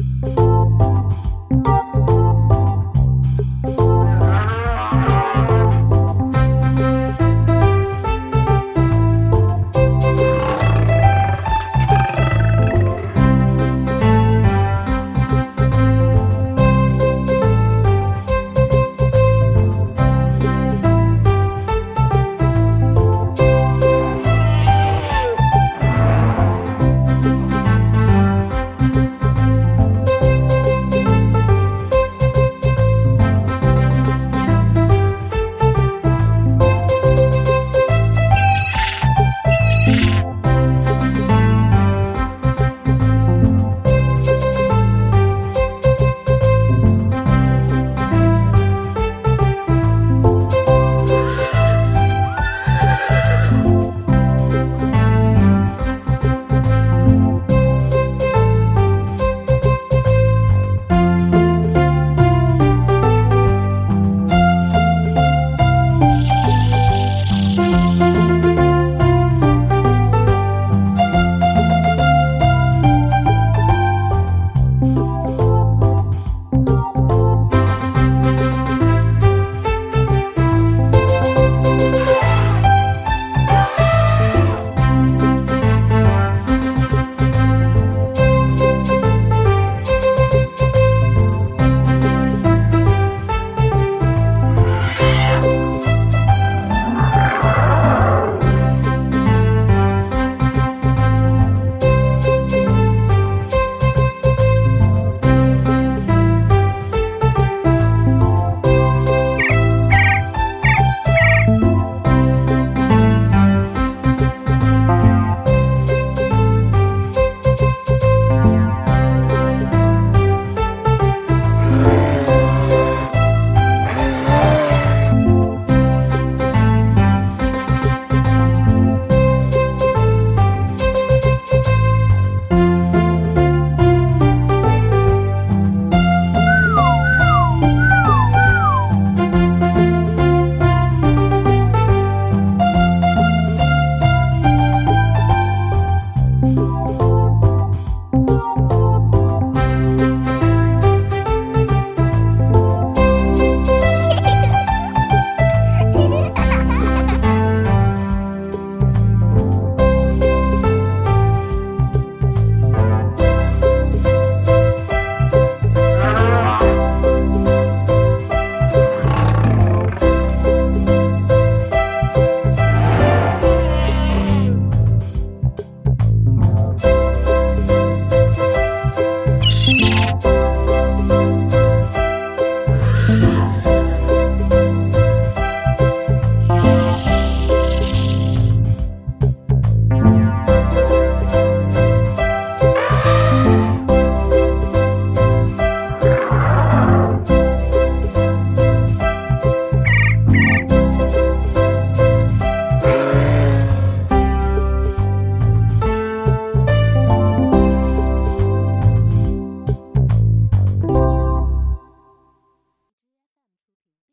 Bye.